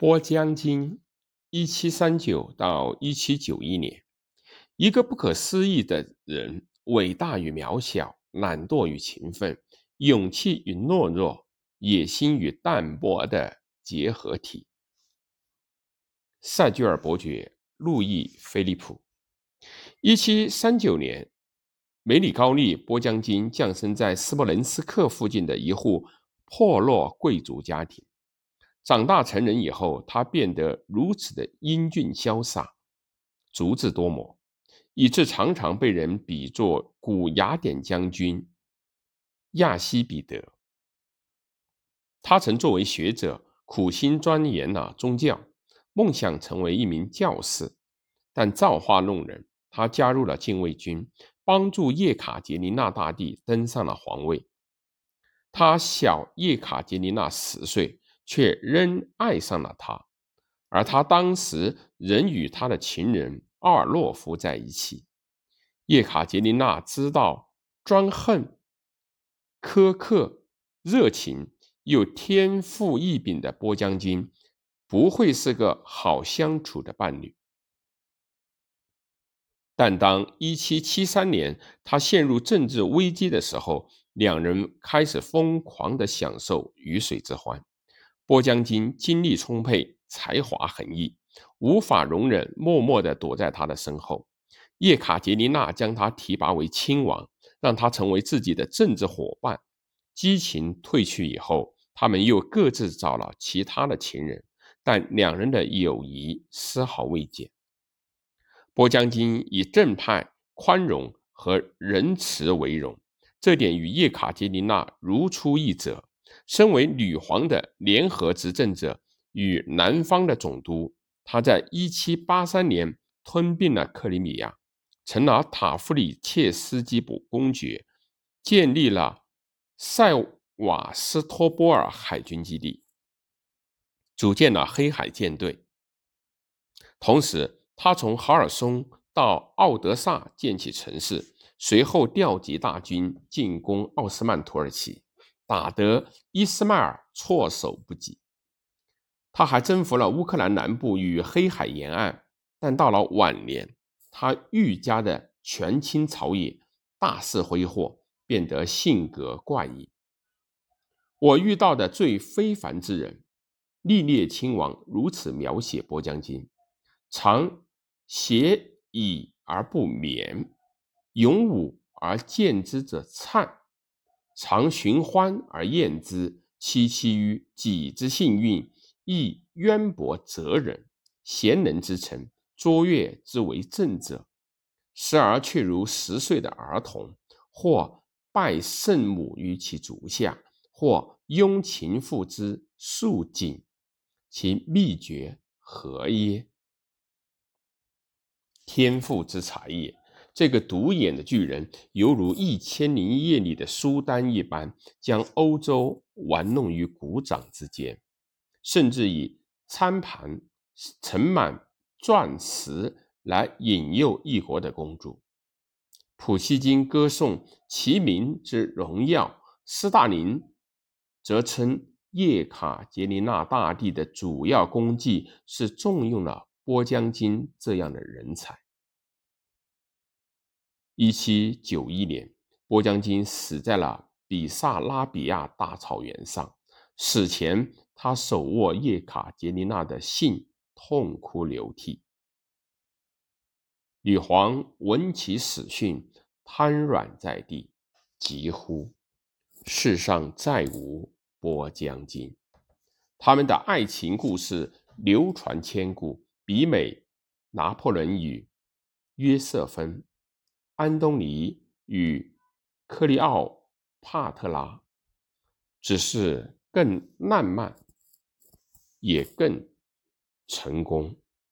波将军，一七三九到一七九一年，一个不可思议的人，伟大与渺小，懒惰与勤奋，勇气与懦弱，野心与淡泊的结合体。塞居尔伯爵路易菲利普，一七三九年，梅里高利波将军降生在斯莫棱斯克附近的一户破落贵族家庭。长大成人以后，他变得如此的英俊潇洒、足智多谋，以致常常被人比作古雅典将军亚西比德。他曾作为学者苦心钻研了宗教，梦想成为一名教士，但造化弄人，他加入了禁卫军，帮助叶卡捷琳娜大帝登上了皇位。他小叶卡捷琳娜十岁。却仍爱上了他，而他当时仍与他的情人奥尔洛夫在一起。叶卡捷琳娜知道专横、苛刻、热情又天赋异禀的波将军不会是个好相处的伴侣，但当1773年他陷入政治危机的时候，两人开始疯狂地享受鱼水之欢。波将军精力充沛，才华横溢，无法容忍默默地躲在他的身后。叶卡捷琳娜将他提拔为亲王，让他成为自己的政治伙伴。激情褪去以后，他们又各自找了其他的情人，但两人的友谊丝毫未减。波将军以正派、宽容和仁慈为荣，这点与叶卡捷琳娜如出一辙。身为女皇的联合执政者与南方的总督，他在1783年吞并了克里米亚，成了塔夫里切斯基伯公爵，建立了塞瓦斯托波尔海军基地，组建了黑海舰队。同时，他从哈尔松到奥德萨建起城市，随后调集大军进攻奥斯曼土耳其。打得伊斯迈尔措手不及。他还征服了乌克兰南部与黑海沿岸，但到了晚年，他愈加的权倾朝野，大肆挥霍，变得性格怪异。我遇到的最非凡之人，历列亲王如此描写波将军：常斜倚而不眠，勇武而见之者颤。常寻欢而厌之，戚戚于己之幸运，亦渊博哲人，贤能之臣，卓越之为政者，时而却如十岁的儿童，或拜圣母于其足下，或拥情妇之素锦，其秘诀何耶？天赋之才也。这个独眼的巨人，犹如《一千零一夜》里的苏丹一般，将欧洲玩弄于股掌之间，甚至以餐盘盛满钻石来引诱异国的公主。普希金歌颂其名之荣耀，斯大林则称叶卡捷琳娜大帝的主要功绩是重用了波将金这样的人才。一七九一年，波将军死在了比萨拉比亚大草原上。死前，他手握叶卡捷琳娜的信，痛哭流涕。女皇闻其死讯，瘫软在地，疾呼：“世上再无波将军。”他们的爱情故事流传千古，比美拿破仑与约瑟芬。安东尼与克利奥帕特拉，只是更浪漫，也更成功。